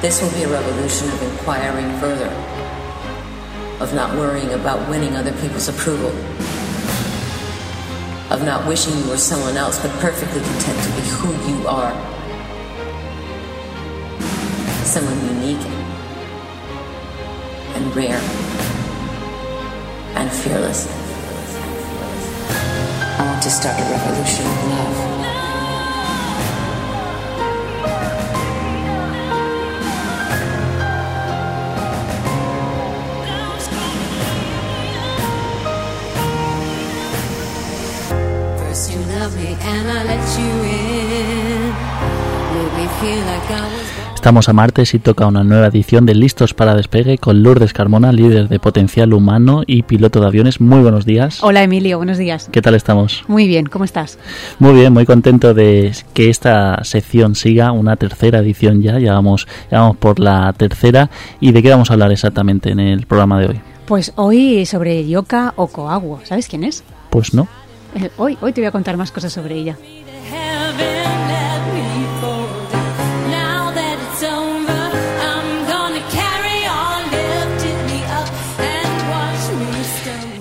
This will be a revolution of inquiring further, of not worrying about winning other people's approval, of not wishing you were someone else, but perfectly content to be who you are. Someone unique and rare and fearless. I want to start a revolution of love. Estamos a martes y toca una nueva edición de Listos para Despegue con Lourdes Carmona, líder de potencial humano y piloto de aviones. Muy buenos días. Hola Emilio, buenos días. ¿Qué tal estamos? Muy bien, ¿cómo estás? Muy bien, muy contento de que esta sección siga, una tercera edición ya, ya vamos, ya vamos por la tercera. ¿Y de qué vamos a hablar exactamente en el programa de hoy? Pues hoy sobre Yoka Okoagwo, ¿sabes quién es? Pues no. Hoy, hoy te voy a contar más cosas sobre ella.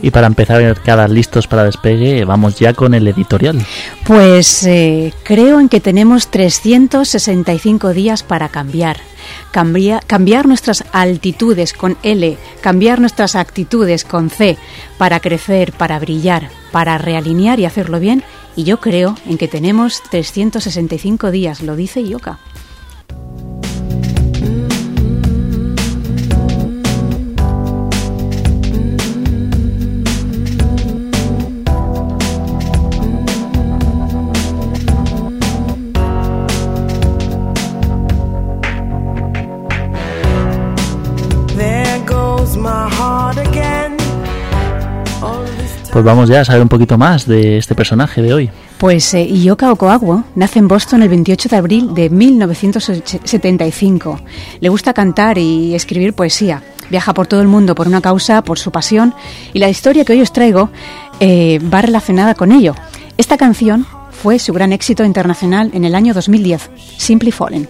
Y para empezar cada Listos para Despegue, vamos ya con el editorial. Pues eh, creo en que tenemos 365 días para cambiar. Cambia- cambiar nuestras altitudes con L, cambiar nuestras actitudes con C, para crecer, para brillar, para realinear y hacerlo bien. Y yo creo en que tenemos 365 días, lo dice Yoka. Pues vamos ya a saber un poquito más de este personaje de hoy. Pues eh, Yoka Okoagwo nace en Boston el 28 de abril de 1975. Le gusta cantar y escribir poesía. Viaja por todo el mundo por una causa, por su pasión. Y la historia que hoy os traigo eh, va relacionada con ello. Esta canción fue su gran éxito internacional en el año 2010, Simply Fallen.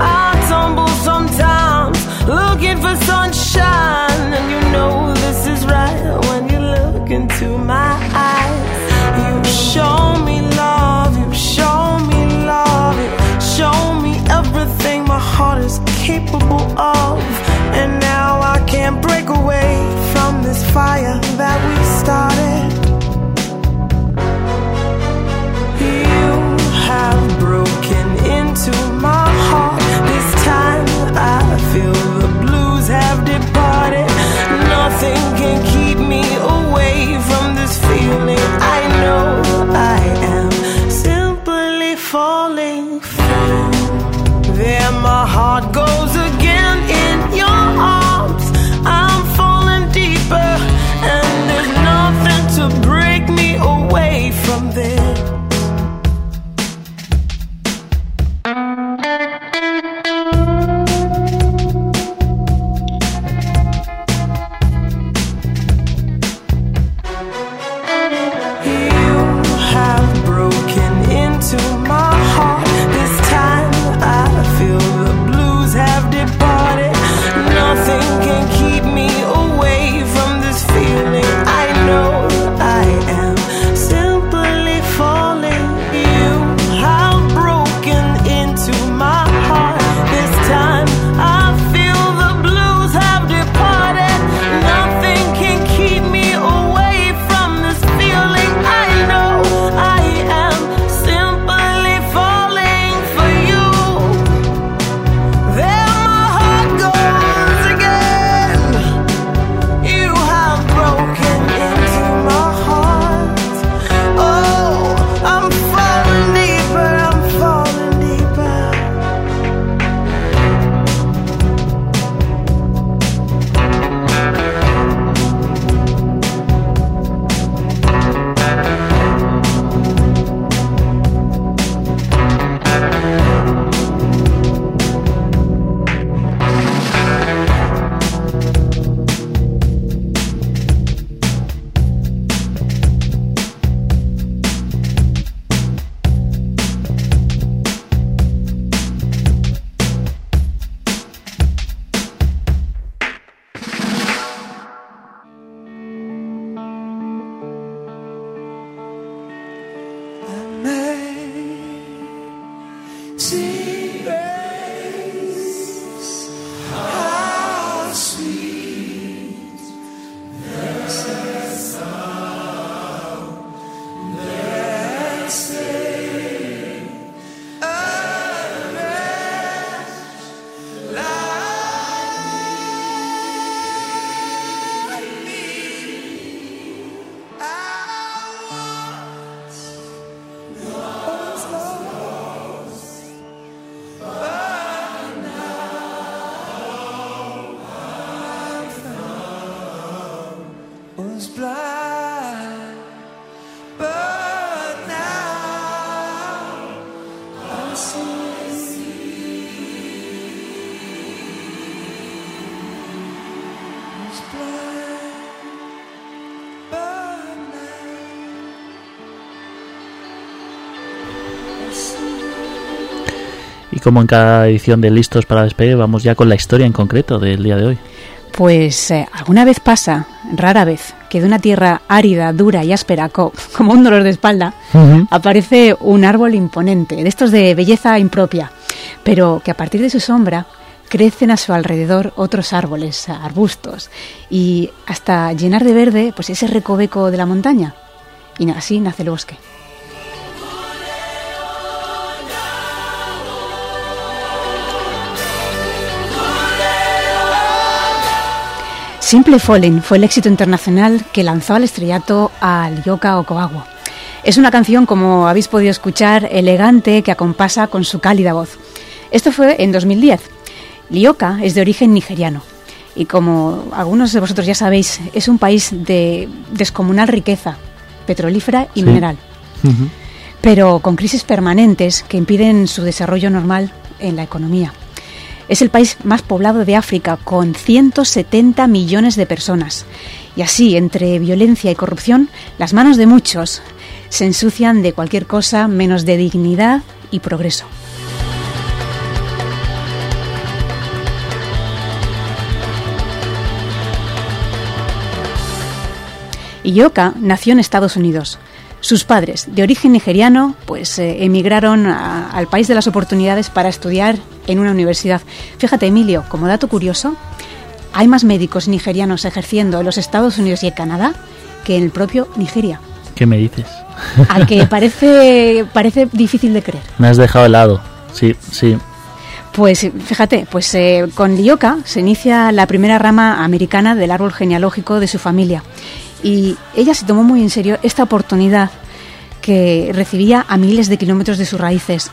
I tumble sometimes looking for sunshine, and you know this is right when you look into my eyes. You show Amen. Y como en cada edición de Listos para Despedir, vamos ya con la historia en concreto del día de hoy. Pues eh, alguna vez pasa, rara vez, que de una tierra árida, dura y áspera, co- como un dolor de espalda, aparece un árbol imponente, de estos de belleza impropia, pero que a partir de su sombra crecen a su alrededor otros árboles, arbustos, y hasta llenar de verde pues ese recoveco de la montaña. Y así nace el bosque. Simple Falling fue el éxito internacional que lanzó al estrellato al Yoka Okawawa. Es una canción, como habéis podido escuchar, elegante que acompasa con su cálida voz. Esto fue en 2010. Lioka es de origen nigeriano y como algunos de vosotros ya sabéis, es un país de descomunal riqueza petrolífera y Sí. mineral, pero con crisis permanentes que impiden su desarrollo normal en la economía. Es el país más poblado de África, con 170 millones de personas. Y así, entre violencia y corrupción, las manos de muchos se ensucian de cualquier cosa menos de dignidad y progreso. Iyoka nació en Estados Unidos. Sus padres, de origen nigeriano, pues eh, emigraron a- al país de las oportunidades para estudiar en una universidad. Fíjate, Emilio, como dato curioso, hay más médicos nigerianos ejerciendo en los Estados Unidos y en Canadá que en el propio Nigeria, ¿Qué me dices? al que parece, parece difícil de creer. Me has dejado helado. Sí, sí. Pues fíjate, pues eh, con Lioka se inicia la primera rama americana del árbol genealógico de su familia. Y ella se tomó muy en serio esta oportunidad que recibía a miles de kilómetros de sus raíces.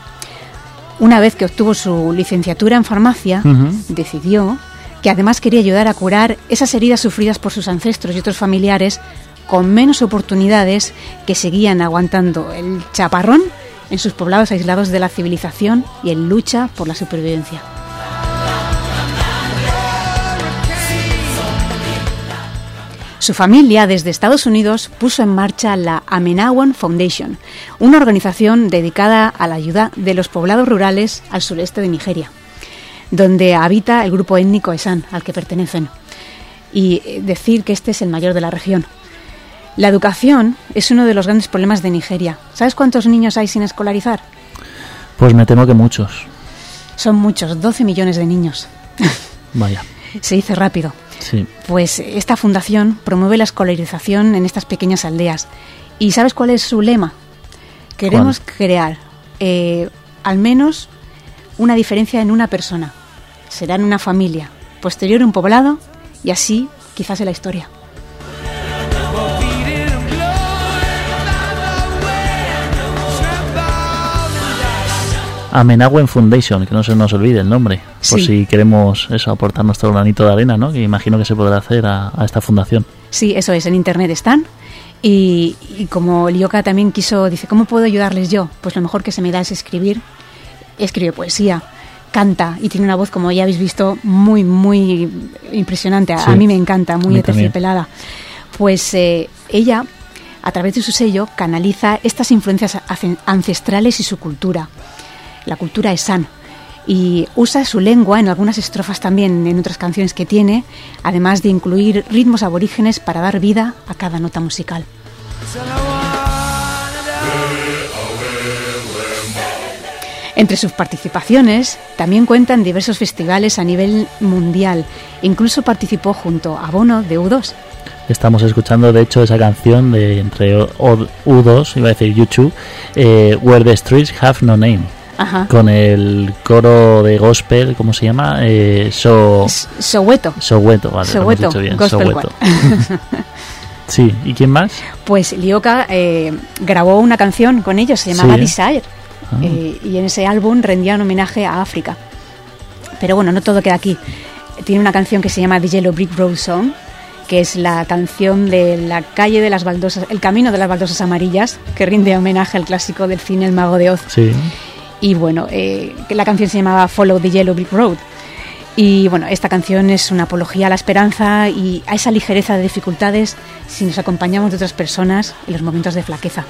Una vez que obtuvo su licenciatura en farmacia, decidió que además quería ayudar a curar esas heridas sufridas por sus ancestros y otros familiares con menos oportunidades que seguían aguantando el chaparrón en sus poblados aislados de la civilización y en lucha por la supervivencia. Su familia desde Estados Unidos puso en marcha la Amenawan Foundation, una organización dedicada a la ayuda de los poblados rurales al sureste de Nigeria, donde habita el grupo étnico Esan al que pertenecen. Y eh, decir que este es el mayor de la región. La educación es uno de los grandes problemas de Nigeria. ¿Sabes cuántos niños hay sin escolarizar? Pues me temo que muchos. Son muchos, 12 millones de niños. Vaya. Se dice rápido. Sí. Pues esta fundación promueve la escolarización en estas pequeñas aldeas. ¿Y sabes cuál es su lema? Queremos crear eh, al menos una diferencia en una persona. Será en una familia, posterior un poblado y así quizás en la historia. Amenawen Foundation, que no se nos olvide el nombre, por Sí. si queremos eso, aportar nuestro granito de arena, ¿no? Que imagino que se podrá hacer a, a esta fundación. Sí, eso es, en internet están. Y, y como Lioka también quiso, dice, ¿cómo puedo ayudarles yo? Pues lo mejor que se me da es escribir. Escribe poesía, canta y tiene una voz, como ya habéis visto, muy, muy impresionante. A, Sí. a mí me encanta, muy aterciopelada. Pues eh, ella, a través de su sello, canaliza estas influencias ancestrales y su cultura. La cultura es san. Y usa su lengua en algunas estrofas también, en otras canciones que tiene, además de incluir ritmos aborígenes para dar vida a cada nota musical. Entre sus participaciones también cuentan diversos festivales a nivel mundial. Incluso participó junto a Bono de U2. Estamos escuchando, de hecho, esa canción de entre O- O- U2, iba a decir YouTube, eh, Where the Streets Have No Name, Ajá. con el coro de gospel, ¿cómo se llama? Eh, so, S- Soweto. Soweto, vale, lo hemos Soweto, dicho bien, Gospel Soweto. sí, ¿y quién más? Pues Lioka eh, grabó una canción con ellos, se llamaba Sí. Desire. Ah. Eh, y en ese álbum rendía un homenaje a África. Pero bueno, no todo queda aquí. Tiene una canción que se llama The Yellow Brick Road Song, que es la canción de la calle de las baldosas, el camino de las baldosas amarillas, que rinde homenaje al clásico del cine El Mago de Oz. Sí, Y bueno, eh, la canción se llamaba Follow the Yellow Brick Road. Y bueno, esta canción es una apología a la esperanza y a esa ligereza de dificultades si nos acompañamos de otras personas en los momentos de flaqueza.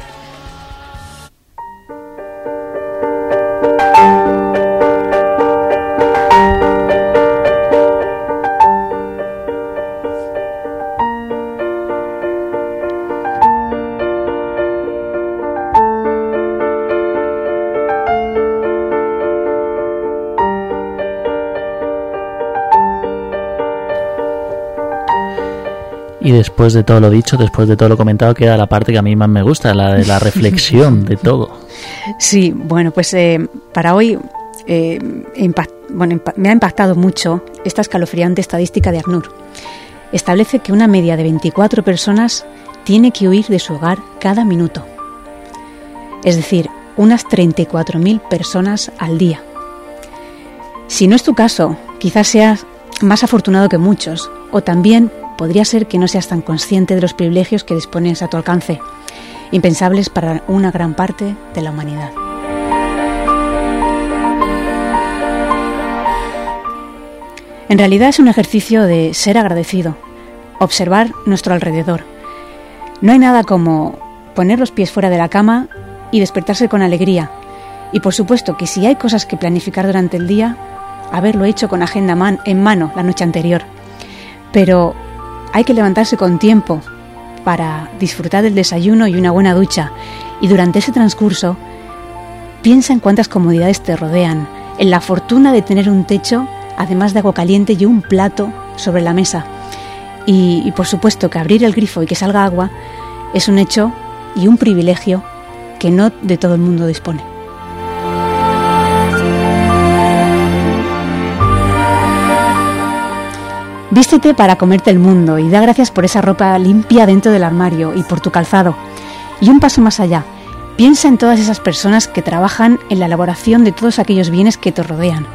Y después de todo lo dicho, después de todo lo comentado, queda la parte que a mí más me gusta, la de la reflexión de todo. Sí, bueno, pues eh, para hoy eh, impact- bueno, me ha impactado mucho esta escalofriante estadística de ACNUR. Establece que una media de 24 personas tiene que huir de su hogar cada minuto. Es decir, unas 34.000 personas al día. Si no es tu caso, quizás seas más afortunado que muchos, o también podría ser que no seas tan consciente de los privilegios que dispones a tu alcance, impensables para una gran parte de la humanidad. En realidad es un ejercicio de ser agradecido, observar nuestro alrededor. No hay nada como poner los pies fuera de la cama y despertarse con alegría. Y por supuesto que si hay cosas que planificar durante el día, haberlo hecho con agenda en mano la noche anterior. Pero hay que levantarse con tiempo para disfrutar del desayuno y una buena ducha. Y durante ese transcurso, piensa en cuántas comodidades te rodean, en la fortuna de tener un techo, además de agua caliente y un plato sobre la mesa. Y, y por supuesto que abrir el grifo y que salga agua es un hecho y un privilegio que no de todo el mundo dispone. Vístete para comerte el mundo y da gracias por esa ropa limpia dentro del armario y por tu calzado. Y un paso más allá, piensa en todas esas personas que trabajan en la elaboración de todos aquellos bienes que te rodean,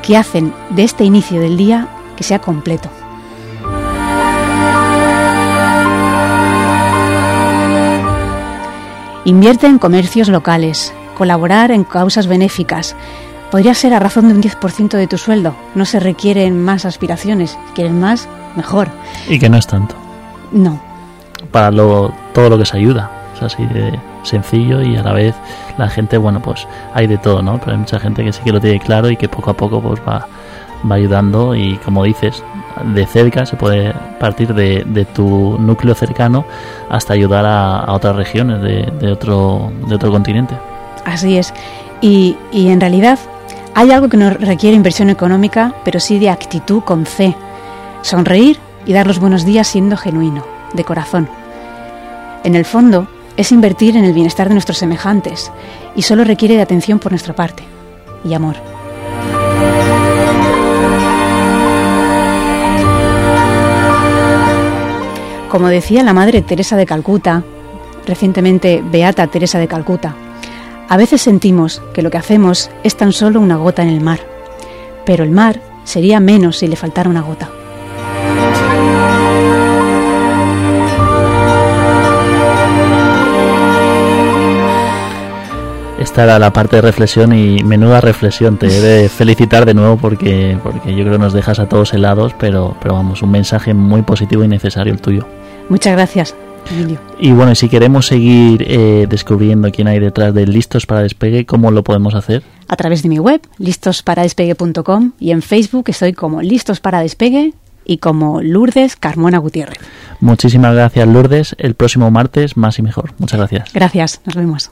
que hacen de este inicio del día que sea completo. Invierte en comercios locales, colaborar en causas benéficas. Podría ser a razón de un 10% de tu sueldo. No se requieren más aspiraciones. Si quieres más, mejor. Y que no es tanto. No. Para lo, todo lo que se ayuda. Es así de sencillo y a la vez la gente, bueno, pues hay de todo, ¿no? Pero hay mucha gente que sí que lo tiene claro y que poco a poco pues va, va ayudando y como dices, de cerca se puede partir de, de tu núcleo cercano hasta ayudar a, a otras regiones de, de otro, de otro continente. Así es. Y, y en realidad hay algo que no requiere inversión económica, pero sí de actitud con C. Sonreír y dar los buenos días siendo genuino, de corazón. En el fondo, es invertir en el bienestar de nuestros semejantes y solo requiere de atención por nuestra parte y amor. Como decía la Madre Teresa de Calcuta, recientemente Beata Teresa de Calcuta, a veces sentimos que lo que hacemos es tan solo una gota en el mar, pero el mar sería menos si le faltara una gota. Esta era la parte de reflexión y menuda reflexión. Te he de felicitar de nuevo porque, porque yo creo que nos dejas a todos helados, pero, pero vamos, un mensaje muy positivo y necesario el tuyo. Muchas gracias. Y bueno, si queremos seguir eh, descubriendo quién hay detrás de Listos para Despegue, ¿cómo lo podemos hacer? A través de mi web, listosparadespegue.com y en Facebook estoy como Listos para Despegue y como Lourdes Carmona Gutiérrez. Muchísimas gracias, Lourdes. El próximo martes, más y mejor. Muchas gracias. Gracias, nos vemos.